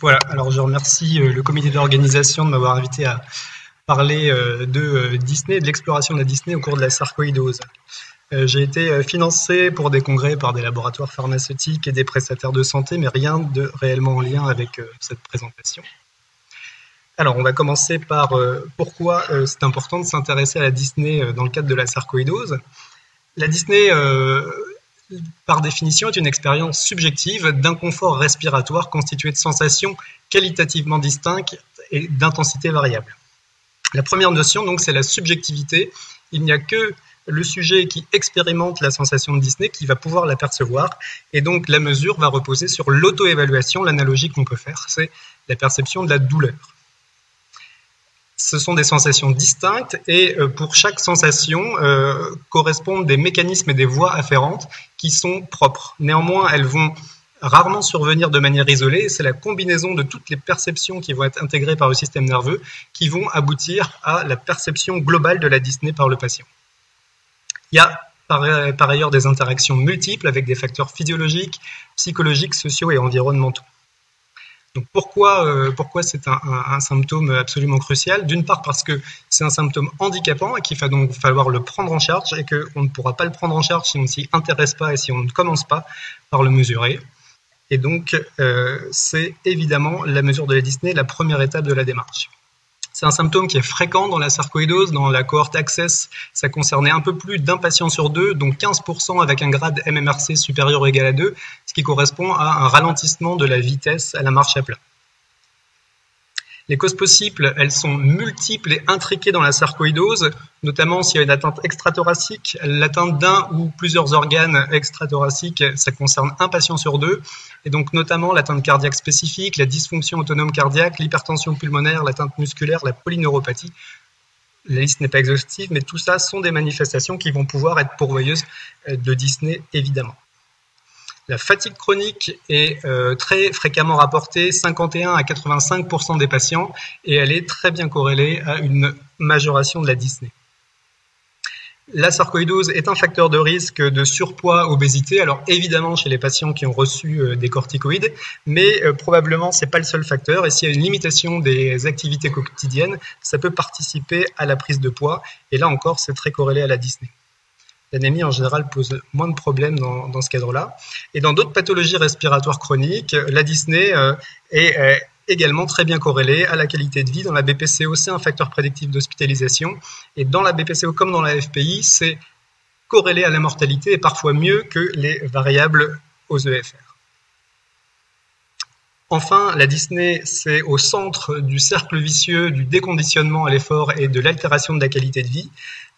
Voilà, alors je remercie euh, le comité d'organisation de m'avoir invité à parler euh, de euh, Disney, de l'exploration de la Disney au cours de la sarcoïdose. J'ai été financé pour des congrès par des laboratoires pharmaceutiques et des prestataires de santé, mais rien de réellement en lien avec cette présentation. Alors, on va commencer par pourquoi c'est important de s'intéresser à la Disney dans le cadre de la sarcoïdose. La Disney par définition, est une expérience subjective d'inconfort respiratoire constitué de sensations qualitativement distinctes et d'intensité variable. La première notion, donc, c'est la subjectivité. Il n'y a que le sujet qui expérimente la sensation de Disney qui va pouvoir la percevoir. Et donc, la mesure va reposer sur l'auto-évaluation. L'analogie qu'on peut faire, c'est la perception de la douleur ce sont des sensations distinctes et euh, pour chaque sensation euh, correspondent des mécanismes et des voies afférentes qui sont propres. Néanmoins, elles vont rarement survenir de manière isolée. C'est la combinaison de toutes les perceptions qui vont être intégrées par le système nerveux qui vont aboutir à la perception globale de la Disney par le patient. Il y a par ailleurs des interactions multiples avec des facteurs physiologiques, psychologiques, sociaux et environnementaux pourquoi, euh, pourquoi c'est un, symptôme absolument crucial? D'une part parce que c'est un symptôme handicapant et qu'il va donc falloir le prendre en charge et qu'on ne pourra pas le prendre en charge si on ne s'y intéresse pas et si on ne commence pas par le mesurer. Et donc euh, c'est évidemment la mesure de la Disney la première étape de la démarche. C'est un symptôme qui est fréquent dans la sarcoïdose. Dans la cohorte Access, ça concernait un peu plus d'un patient sur deux, donc 15% avec un grade MMRC supérieur ou égal à 2, ce qui correspond à un ralentissement de la vitesse à la marche à plat. Les causes possibles, elles sont multiples et intriquées dans la sarcoïdose, notamment s'il y a une atteinte extrathoracique. L'atteinte d'un ou plusieurs organes extrathoraciques, ça concerne un patient sur deux. Et donc notamment l'atteinte cardiaque spécifique, la dysfonction autonome cardiaque, l'hypertension pulmonaire, l'atteinte musculaire, la polyneuropathie. La liste n'est pas exhaustive, mais tout ça sont des manifestations qui vont pouvoir être pourvoyeuses de Disney, évidemment. La fatigue chronique est euh, très fréquemment rapportée, 51 à 85 des patients, et elle est très bien corrélée à une majoration de la Disney. La sarcoïdose est un facteur de risque de surpoids, obésité. Alors évidemment chez les patients qui ont reçu euh, des corticoïdes, mais euh, probablement c'est pas le seul facteur. Et s'il y a une limitation des activités quotidiennes, ça peut participer à la prise de poids. Et là encore, c'est très corrélé à la Disney. L'anémie en général pose moins de problèmes dans, ce cadre-là. Et dans d'autres pathologies respiratoires chroniques, la dyspnée euh, est également très bien corrélée à la qualité de vie. Dans la BPCO, c'est un facteur prédictif d'hospitalisation. Et dans la BPCO comme dans la FPI, c'est corrélé à la mortalité et parfois mieux que les variables aux EFR. Enfin, la dyspnée, c'est au centre du cercle vicieux du déconditionnement à l'effort et de l'altération de la qualité de vie.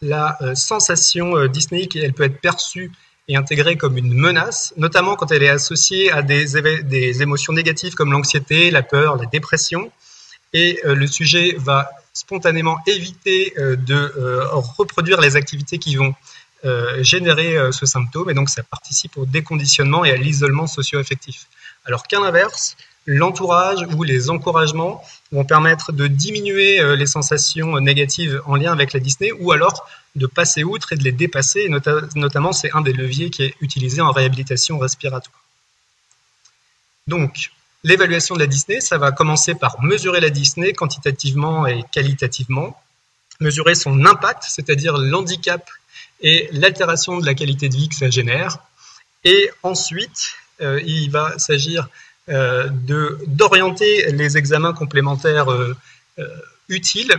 La euh, sensation euh, dyspnéique, elle peut être perçue et intégrée comme une menace, notamment quand elle est associée à des, des émotions négatives comme l'anxiété, la peur, la dépression. Et euh, le sujet va spontanément éviter de reproduire les activités qui vont générer ce symptôme, et donc ça participe au déconditionnement et à l'isolement socio-affectif. Alors qu'à l'inverse, l'entourage ou les encouragements vont permettre de diminuer euh, les sensations négatives en lien avec la Disney ou alors de passer outre et de les dépasser. notamment, c'est un des leviers qui est utilisé en réhabilitation respiratoire. Donc, l'évaluation de la Disney, ça va commencer par mesurer la Disney quantitativement et qualitativement, mesurer son impact, c'est-à-dire l'handicap et l'altération de la qualité de vie que ça génère. Et ensuite, euh, il va s'agir euh, d'orienter les examens complémentaires euh, euh, utiles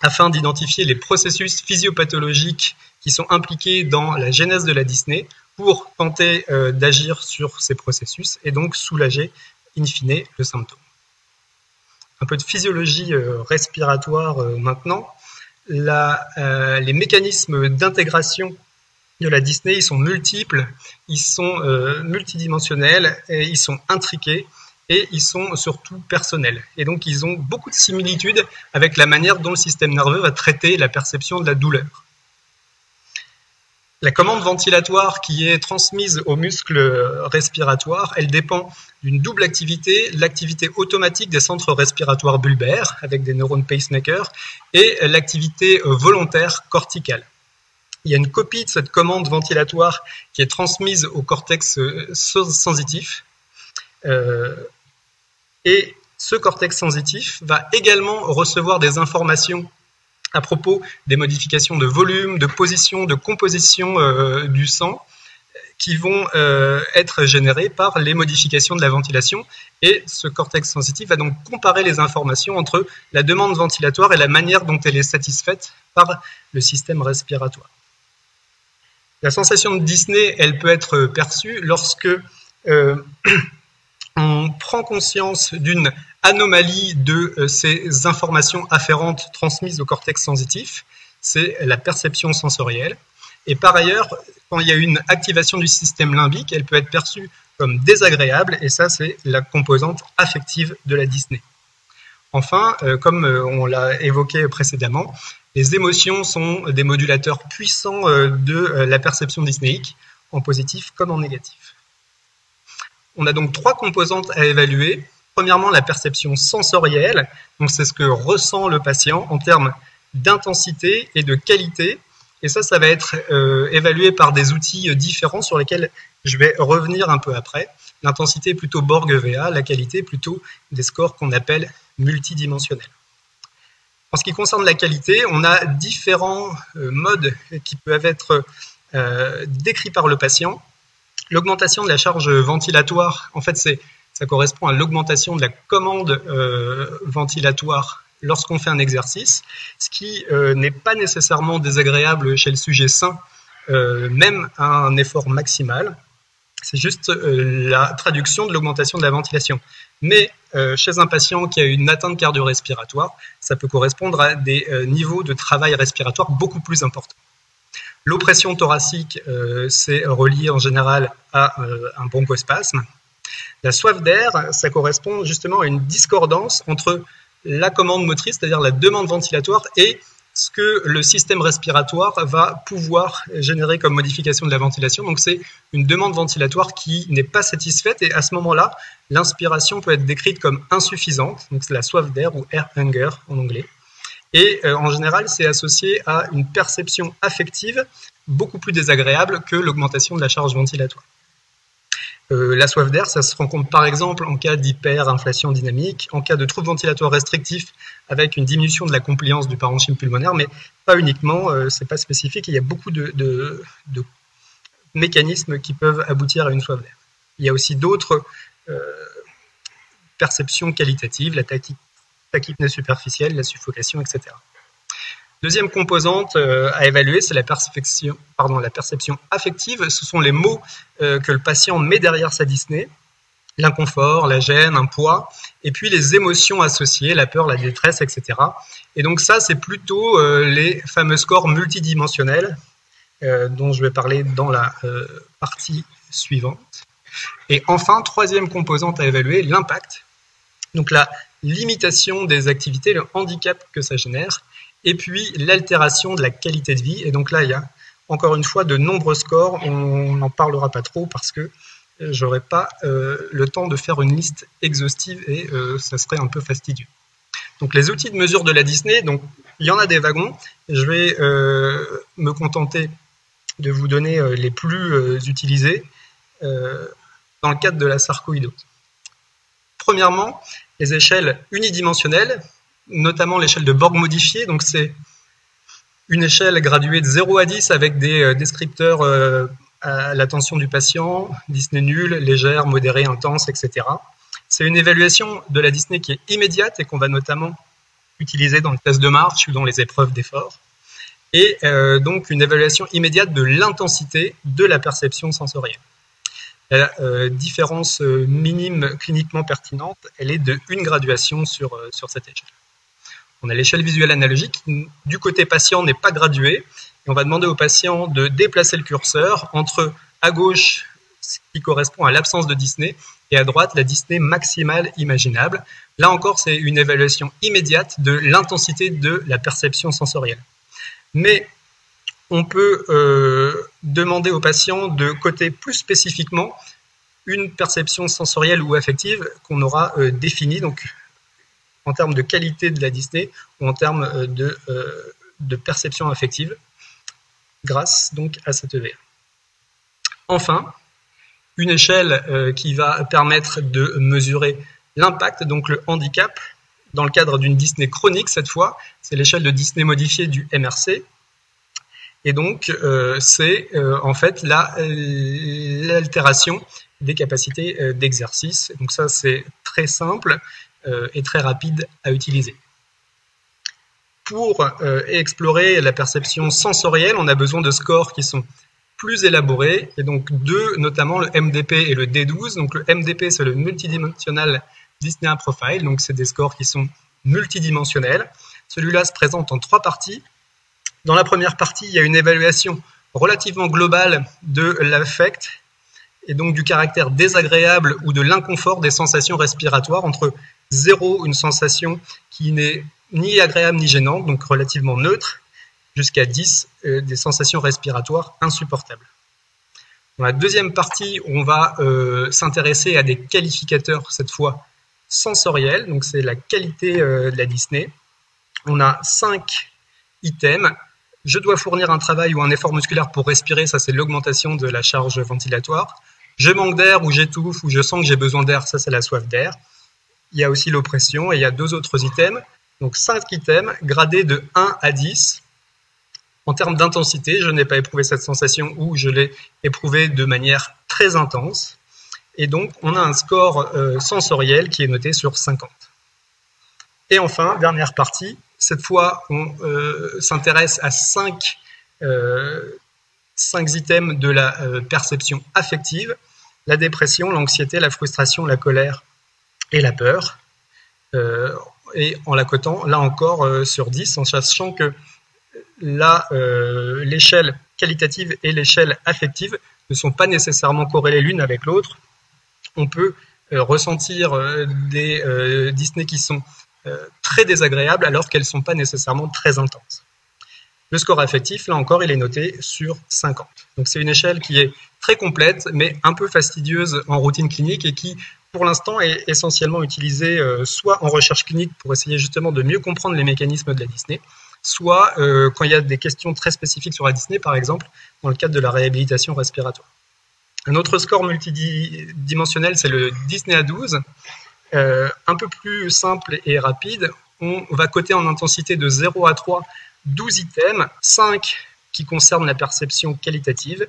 afin d'identifier les processus physiopathologiques qui sont impliqués dans la genèse de la Disney pour tenter d'agir sur ces processus et donc soulager in fine le symptôme. Un peu de physiologie respiratoire maintenant. les mécanismes d'intégration de la Disney, ils sont multiples, ils sont euh, multidimensionnels, et ils sont intriqués et ils sont surtout personnels. Et donc ils ont beaucoup de similitudes avec la manière dont le système nerveux va traiter la perception de la douleur. La commande ventilatoire qui est transmise aux muscles respiratoires, elle dépend d'une double activité, l'activité automatique des centres respiratoires bulbaires avec des neurones pacemakers et l'activité volontaire corticale il y a une copie de cette commande ventilatoire qui est transmise au cortex euh, sensitif. Euh, et ce cortex sensitif va également recevoir des informations à propos des modifications de volume, de position, de composition euh, du sang qui vont être générées par les modifications de la ventilation. Et ce cortex sensitif va donc comparer les informations entre la demande ventilatoire et la manière dont elle est satisfaite par le système respiratoire. La sensation de Disney, elle peut être perçue lorsque euh, on prend conscience d'une anomalie de euh, ces informations afférentes transmises au cortex sensitif, c'est la perception sensorielle. Et par ailleurs, quand il y a une activation du système limbique, elle peut être perçue comme désagréable, et ça, c'est la composante affective de la Disney. Enfin, euh, comme euh, on l'a évoqué précédemment, les émotions sont des modulateurs puissants de la perception disnéique, en positif comme en négatif. On a donc trois composantes à évaluer. Premièrement, la perception sensorielle, donc c'est ce que ressent le patient en termes d'intensité et de qualité. Et ça, ça va être euh, évalué par des outils différents sur lesquels je vais revenir un peu après. L'intensité plutôt Borg-VA, la qualité plutôt des scores qu'on appelle multidimensionnels. En ce qui concerne la qualité, on a différents euh, modes qui peuvent être euh, décrits par le patient. L'augmentation de la charge ventilatoire, en fait, ça correspond à l'augmentation de la commande euh, ventilatoire lorsqu'on fait un exercice, ce qui n'est pas nécessairement désagréable chez le sujet sain, même à un effort maximal. C'est juste la traduction de l'augmentation de la ventilation. Mais chez un patient qui a une atteinte cardio-respiratoire, ça peut correspondre à des niveaux de travail respiratoire beaucoup plus importants. L'oppression thoracique, euh, c'est relié en général à euh, un bronchospasme. La soif d'air, ça correspond justement à une discordance entre la commande motrice, c'est-à-dire la demande ventilatoire, et ce que le système respiratoire va pouvoir générer comme modification de la ventilation. Donc c'est une demande ventilatoire qui n'est pas satisfaite et à ce moment-là, l'inspiration peut être décrite comme insuffisante. Donc c'est la soif d'air ou air hunger en anglais. Et euh, en général, c'est associé à une perception affective beaucoup plus désagréable que l'augmentation de la charge ventilatoire. Euh, la soif d'air, ça se rencontre par exemple en cas d'hyperinflation dynamique, en cas de troubles ventilatoires restrictifs avec une diminution de la compliance du parenchyme pulmonaire, mais pas uniquement, euh, c'est pas spécifique. Il y a beaucoup de, mécanismes qui peuvent aboutir à une soif d'air. Il y a aussi d'autres perceptions qualitatives, la tachypnée superficielle, la suffocation, etc. Deuxième composante euh, à évaluer, c'est la perception, affective. Ce sont les mots euh, que le patient met derrière sa dyspnée, l'inconfort, la gêne, un poids, et puis les émotions associées, la peur, la détresse, etc. Et donc ça, c'est plutôt euh, les fameux scores multidimensionnels dont je vais parler dans la partie suivante. Et enfin, troisième composante à évaluer, l'impact. Donc la limitation des activités, le handicap que ça génère, et puis l'altération de la qualité de vie. Et donc là, il y a encore une fois de nombreux scores. On n'en parlera pas trop parce que euh, j'aurais pas euh, le temps de faire une liste exhaustive et euh, ça serait un peu fastidieux. Donc les outils de mesure de la Disney, donc il y en a des wagons. Je vais me contenter de vous donner les plus utilisés dans le cadre de la sarcoïdose. Premièrement, les échelles unidimensionnelles, notamment l'échelle de Borg modifiée. Donc c'est une échelle graduée de 0 à 10 avec des euh, descripteurs euh, à l'attention du patient, Disney nul, légère, modérée, intense, etc. C'est une évaluation de la Disney qui est immédiate et qu'on va notamment utiliser dans le test de marche ou dans les épreuves d'effort. Et euh, donc une évaluation immédiate de l'intensité de la perception sensorielle. La différence minime cliniquement pertinente, elle est de une graduation sur, sur cette échelle. On a l'échelle visuelle analogique qui, du côté patient, n'est pas graduée. Et on va demander au patient de déplacer le curseur entre à gauche, ce qui correspond à l'absence de Disney, et à droite, la Disney maximale imaginable. Là encore, c'est une évaluation immédiate de l'intensité de la perception sensorielle. Mais on peut euh, demander au patient de coter plus spécifiquement une perception sensorielle ou affective qu'on aura euh, définie, donc en termes de qualité de la Disney ou en termes euh, de, perception affective, grâce donc à cette EVA. Enfin, une échelle qui va permettre de mesurer l'impact, donc le handicap, dans le cadre d'une Disney chronique cette fois, c'est l'échelle de Disney modifiée du MRC. Et donc, euh, c'est euh, en fait l'altération des capacités euh, d'exercice. Donc ça, c'est très simple et très rapide à utiliser. Pour explorer la perception sensorielle, on a besoin de scores qui sont plus élaborés, et donc deux, notamment le MDP et le D12. Donc le MDP, c'est le Multidimensional Disney Profile, donc c'est des scores qui sont multidimensionnels. Celui-là se présente en trois parties. Dans la première partie, il y a une évaluation relativement globale de l'affect et donc du caractère désagréable ou de l'inconfort des sensations respiratoires entre 0, une sensation qui n'est ni agréable ni gênante, donc relativement neutre, jusqu'à 10, euh, des sensations respiratoires insupportables. Dans la deuxième partie, on va euh, s'intéresser à des qualificateurs, cette fois sensorielle, donc c'est la qualité euh, de la Disney. On a cinq items. Je dois fournir un travail ou un effort musculaire pour respirer, ça c'est l'augmentation de la charge ventilatoire. Je manque d'air ou j'étouffe ou je sens que j'ai besoin d'air, ça c'est la soif d'air. Il y a aussi l'oppression et il y a deux autres items. Donc cinq items gradés de 1 à 10. En termes d'intensité, je n'ai pas éprouvé cette sensation ou je l'ai éprouvé de manière très intense. Et donc, on a un score euh, sensoriel qui est noté sur 50. Et enfin, dernière partie, cette fois, on euh, s'intéresse à 5, euh, items de la perception affective, la dépression, l'anxiété, la frustration, la colère et la peur. et en la cotant, là encore, sur 10, en sachant que l'échelle qualitative et l'échelle affective ne sont pas nécessairement corrélées l'une avec l'autre, on peut euh, ressentir euh, des euh, Disney qui sont très désagréables alors qu'elles ne sont pas nécessairement très intenses. Le score affectif, là encore, il est noté sur 50. Donc c'est une échelle qui est très complète, mais un peu fastidieuse en routine clinique et qui, pour l'instant, est essentiellement utilisée soit en recherche clinique pour essayer justement de mieux comprendre les mécanismes de la Disney, soit quand il y a des questions très spécifiques sur la Disney, par exemple, dans le cadre de la réhabilitation respiratoire. Un autre score multidimensionnel, c'est le Disney A12. Euh, un peu plus simple et rapide, on va coter en intensité de 0 à 3 12 items, 5 qui concernent la perception qualitative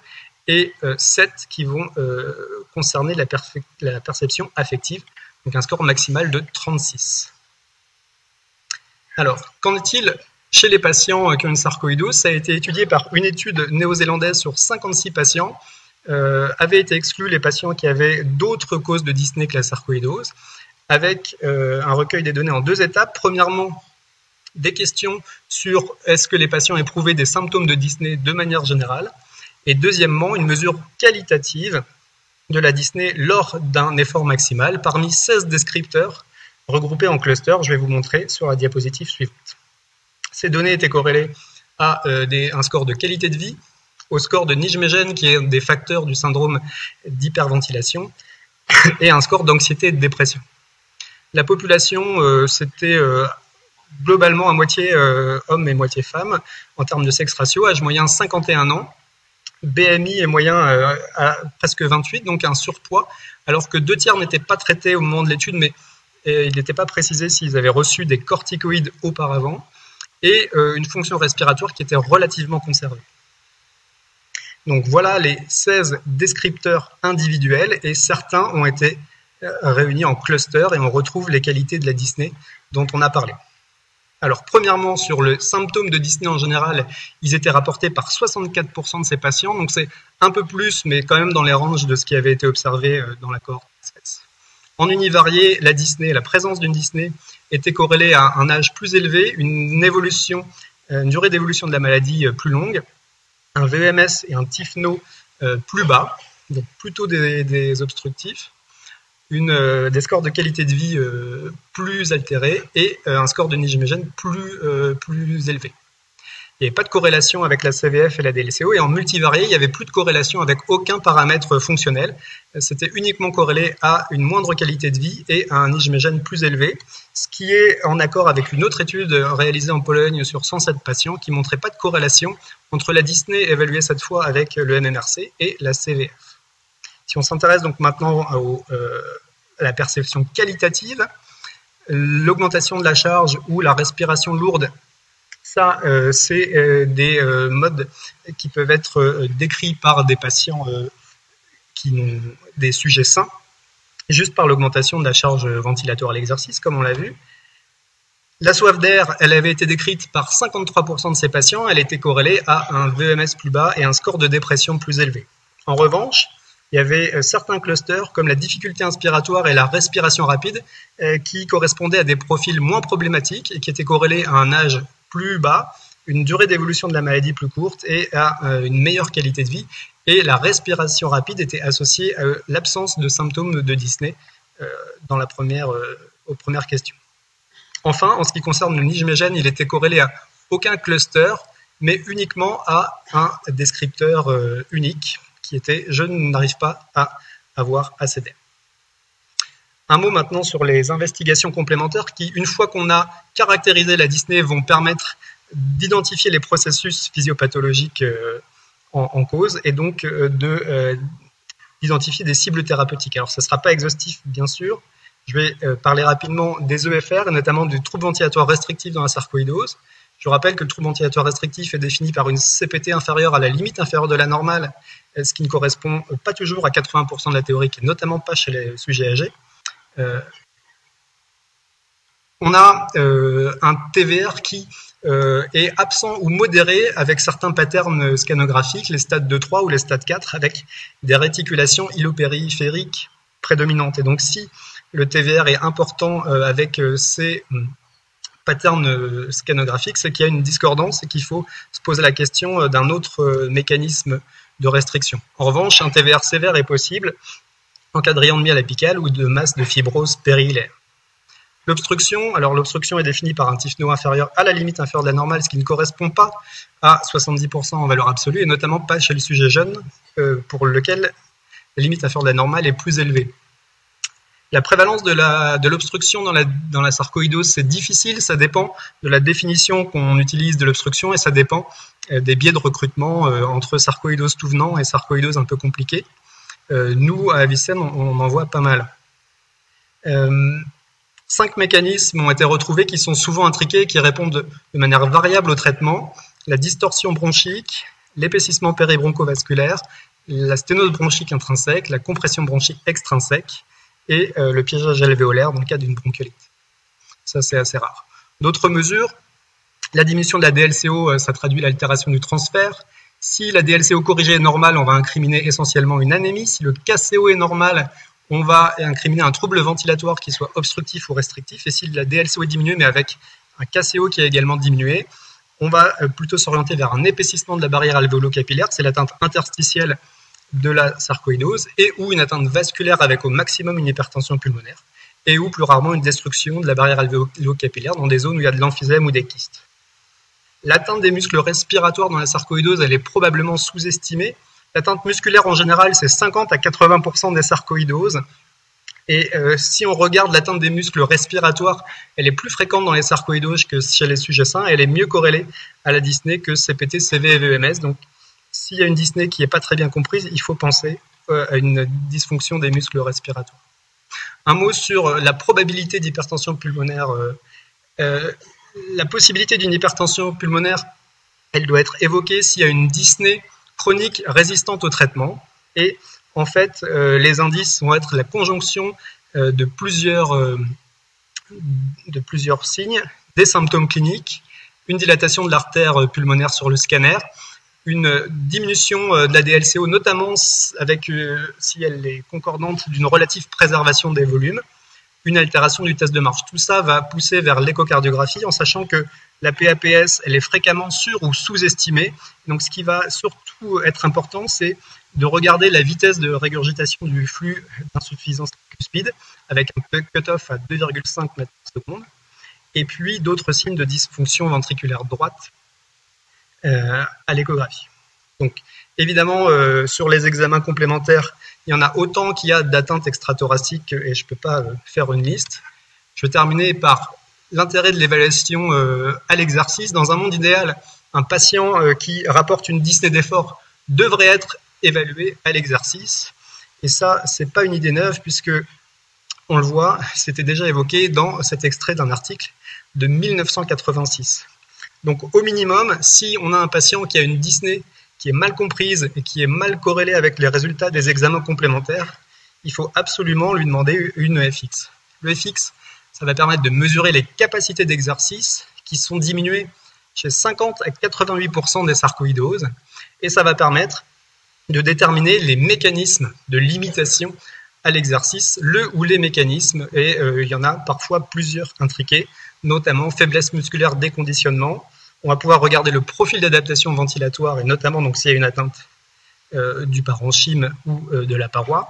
et 7 euh, qui vont euh, concerner la, perception affective, donc un score maximal de 36. Alors, qu'en est-il chez les patients qui ont une sarcoïdose? Ça a été étudié par une étude néo-zélandaise sur 56 patients euh, avaient été exclus les patients qui avaient d'autres causes de dyspnée que la sarcoïdose, avec euh, un recueil des données en deux étapes. Premièrement, des questions sur est-ce que les patients éprouvaient des symptômes de dyspnée de manière générale, et deuxièmement, une mesure qualitative de la dyspnée lors d'un effort maximal parmi 16 descripteurs regroupés en clusters. Je vais vous montrer sur la diapositive suivante. Ces données étaient corrélées à euh, un score de qualité de vie, au score de Nijmegen, qui est un des facteurs du syndrome d'hyperventilation, et un score d'anxiété et de dépression. La population, euh, c'était euh, globalement à moitié hommes et moitié femmes en termes de sexe ratio, âge moyen 51 ans, BMI est moyen à presque 28, donc un surpoids, alors que deux tiers n'étaient pas traités au moment de l'étude, mais il n'était pas précisé s'ils avaient reçu des corticoïdes auparavant, et une fonction respiratoire qui était relativement conservée. Donc voilà les 16 descripteurs individuels et certains ont été euh, réunis en cluster et on retrouve les qualités de la Disney dont on a parlé. Alors premièrement, sur le symptôme de Disney en général, ils étaient rapportés par 64% de ces patients, donc c'est un peu plus, mais quand même dans les ranges de ce qui avait été observé euh, dans la cohorte. En univarié, la Disney, la présence d'une Disney était corrélée à un âge plus élevé, une évolution, une durée d'évolution de la maladie euh, plus longue, un VMS et un TIFNO euh, plus bas, donc plutôt des, obstructifs, une, euh, des scores de qualité de vie euh, plus altérés et un score de Nijmegen plus, plus élevé. Il n'y avait pas de corrélation avec la CVF et la DLCO, et en multivarié, il n'y avait plus de corrélation avec aucun paramètre fonctionnel. C'était uniquement corrélé à une moindre qualité de vie et à un Nijmegen plus élevé, ce qui est en accord avec une autre étude réalisée en Pologne sur 107 patients qui montrait pas de corrélation entre la Disney évaluée cette fois avec le MMRC et la CVF. Si on s'intéresse donc maintenant euh, la perception qualitative. L'augmentation de la charge ou la respiration lourde, ça, c'est des modes qui peuvent être décrits par des patients qui ont des sujets sains, juste par l'augmentation de la charge ventilatoire à l'exercice, comme on l'a vu. La soif d'air, elle avait été décrite par 53% de ces patients, elle était corrélée à un VMS plus bas et un score de dépression plus élevé. En revanche, il y avait euh, certains clusters comme la difficulté inspiratoire et la respiration rapide euh, qui correspondaient à des profils moins problématiques et qui étaient corrélés à un âge plus bas, une durée d'évolution de la maladie plus courte et à euh, une meilleure qualité de vie. Et la respiration rapide était associée à l'absence de symptômes de Disney dans la première, aux premières questions. Enfin, en ce qui concerne le nijmegen, il était corrélé à aucun cluster, mais uniquement à un descripteur unique, qui était je n'arrive pas à avoir assez d'air. Un mot maintenant sur les investigations complémentaires qui, une fois qu'on a caractérisé la Disney, vont permettre d'identifier les processus physiopathologiques euh, en, cause et donc euh, d'identifier des cibles thérapeutiques. Alors, ce ne sera pas exhaustif, bien sûr, je vais euh, parler rapidement des EFR, notamment du trouble ventilatoire restrictif dans la sarcoïdose. Je rappelle que le trouble ventilatoire restrictif est défini par une CPT inférieure à la limite inférieure de la normale, euh, ce qui ne correspond pas toujours à 80% de la théorie, et notamment pas chez les sujets âgés. Euh, on a un TVR qui est absent ou modéré avec certains patterns scanographiques, les stades 2-3 ou les stades 4, avec des réticulations ilopériphériques prédominantes. Et donc si le TVR est important euh, avec euh, ces patterns euh, scanographiques, c'est qu'il y a une discordance et qu'il faut se poser la question d'un autre mécanisme de restriction. En revanche, un TVR sévère est possible en cas de rayon de miel apical ou de masse de fibrose périhilaire. L'obstruction, alors l'obstruction est définie par un TIFNO inférieur à la limite inférieure de la normale, ce qui ne correspond pas à 70% en valeur absolue, et notamment pas chez le sujet jeune, pour lequel la limite inférieure de la normale est plus élevée. La prévalence de l'obstruction dans, la, sarcoïdose, c'est difficile, ça dépend de la définition qu'on utilise de l'obstruction et ça dépend euh, des biais de recrutement euh, entre sarcoïdose tout venant et sarcoïdose un peu compliquée. Euh, nous, à Avicenne, on, en voit pas mal. cinq mécanismes ont été retrouvés qui sont souvent intriqués, qui répondent de manière variable au traitement. La distorsion bronchique, l'épaississement péribroncovasculaire, la sténose bronchique intrinsèque, la compression bronchique extrinsèque, et euh, le piégeage alvéolaire dans le cas d'une bronchiolite. Ça, c'est assez rare. D'autres mesures, la diminution de la DLCO, euh, ça traduit l'altération du transfert. Si la DLCO corrigée est normale, on va incriminer essentiellement une anémie. Si le KCO est normal, on va incriminer un trouble ventilatoire qui soit obstructif ou restrictif. Et si la DLCO est diminuée, mais avec un KCO qui est également diminué, on va euh, plutôt s'orienter vers un épaississement de la barrière alvéolo-capillaire. C'est l'atteinte interstitielle de la sarcoïdose et ou une atteinte vasculaire avec au maximum une hypertension pulmonaire et ou plus rarement une destruction de la barrière alvéolo-capillaire dans des zones où il y a de l'emphysème ou des kystes. L'atteinte des muscles respiratoires dans la sarcoïdose, elle est probablement sous-estimée. L'atteinte musculaire en général, c'est 50 à 80% des sarcoïdoses. Et euh, si on regarde l'atteinte des muscles respiratoires, elle est plus fréquente dans les sarcoïdoses que chez les sujets sains. Elle est mieux corrélée à la Disney que CPT, CV et VMS. Donc s'il y a une Disney qui n'est pas très bien comprise, il faut penser euh, à une dysfonction des muscles respiratoires. Un mot sur euh, la probabilité d'hypertension pulmonaire. Euh, la possibilité d'une hypertension pulmonaire, elle doit être évoquée s'il y a une Disney chronique résistante au traitement. Et en fait, les indices vont être la conjonction de, plusieurs, de plusieurs signes, des symptômes cliniques, une dilatation de l'artère pulmonaire sur le scanner, une diminution euh, de la DLCO, notamment avec, euh, si elle est concordante, d'une relative préservation des volumes, une altération du test de marche. Tout ça va pousser vers l'échocardiographie en sachant que la PAPS, elle est fréquemment sur- ou sous-estimée. Donc, ce qui va surtout être important, c'est de regarder la vitesse de régurgitation du flux d'insuffisance cuspide avec un cut-off à 2,5 mètres par seconde. Et puis, d'autres signes de dysfonction ventriculaire droite à l'échographie. Donc, évidemment, euh, sur les examens complémentaires, il y en a autant qu'il y a d'atteintes extrathoraciques et je ne peux pas euh, faire une liste. Je vais terminer par l'intérêt de l'évaluation à l'exercice. Dans un monde idéal, un patient qui rapporte une dyspnée d'effort devrait être évalué à l'exercice. Et ça, c'est pas une idée neuve puisque on le voit, c'était déjà évoqué dans cet extrait d'un article de 1986. Donc au minimum, si on a un patient qui a une Disney qui est mal comprise et qui est mal corrélée avec les résultats des examens complémentaires, il faut absolument lui demander une EFX. Le FX, ça va permettre de mesurer les capacités d'exercice qui sont diminuées chez 50 à 88% des sarcoïdoses et ça va permettre de déterminer les mécanismes de limitation à l'exercice, le ou les mécanismes, et euh, il y en a parfois plusieurs intriqués, notamment faiblesse musculaire, déconditionnement. On va pouvoir regarder le profil d'adaptation ventilatoire, et notamment donc s'il y a une atteinte euh, du parenchyme ou euh, de la paroi.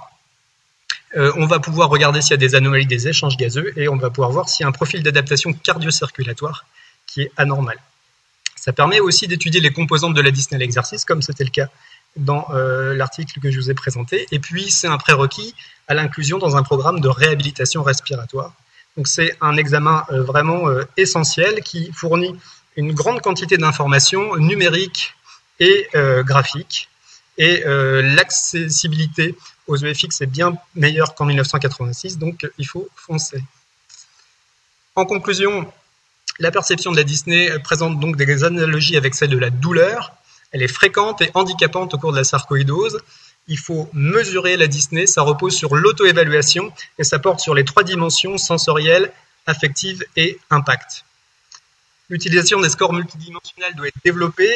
on va pouvoir regarder s'il y a des anomalies des échanges gazeux, et on va pouvoir voir s'il y a un profil d'adaptation cardio-circulatoire qui est anormal. Ça permet aussi d'étudier les composantes de la dyspnée à l'exercice, comme c'était le cas dans euh, l'article que je vous ai présenté. Et puis, c'est un prérequis à l'inclusion dans un programme de réhabilitation respiratoire. Donc, c'est un examen euh, vraiment euh, essentiel qui fournit une grande quantité d'informations numériques et graphiques. Et l'accessibilité aux EFX est bien meilleure qu'en 1986, donc il faut foncer. En conclusion, la perception de la Disney présente donc des analogies avec celle de la douleur, elle est fréquente et handicapante au cours de la sarcoïdose. Il faut mesurer la Disney, ça repose sur l'auto-évaluation et ça porte sur les trois dimensions sensorielles, affectives et impact. L'utilisation des scores multidimensionnels doit être développée,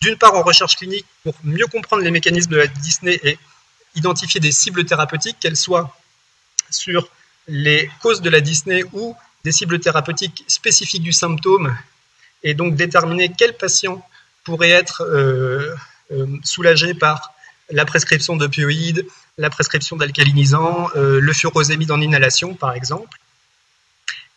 d'une part en recherche clinique pour mieux comprendre les mécanismes de la Disney et identifier des cibles thérapeutiques, qu'elles soient sur les causes de la Disney ou des cibles thérapeutiques spécifiques du symptôme, et donc déterminer quel patient pourrait être euh, euh, soulagé par la prescription d'opioïdes, la prescription d'alcalinisants, euh, le furosémide en inhalation par exemple.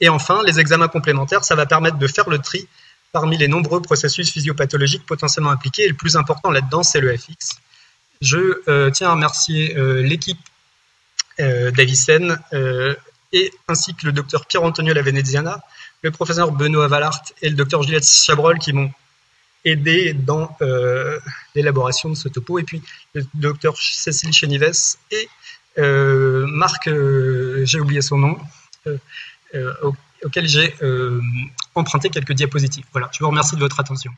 Et enfin, les examens complémentaires, ça va permettre de faire le tri parmi les nombreux processus physiopathologiques potentiellement impliqués. Et le plus important là-dedans, c'est le FX. Je tiens à remercier l'équipe d'Avicenne et ainsi que le docteur Pierre-Antonio Laveneziana, le professeur Benoît Valart et le docteur Juliette Chabrol qui m'ont aidé dans euh, l'élaboration de ce topo. Et puis le docteur Cécile Chenives et euh, Marc, euh, j'ai oublié son nom, auquel j'ai emprunté quelques diapositives. Voilà, je vous remercie de votre attention.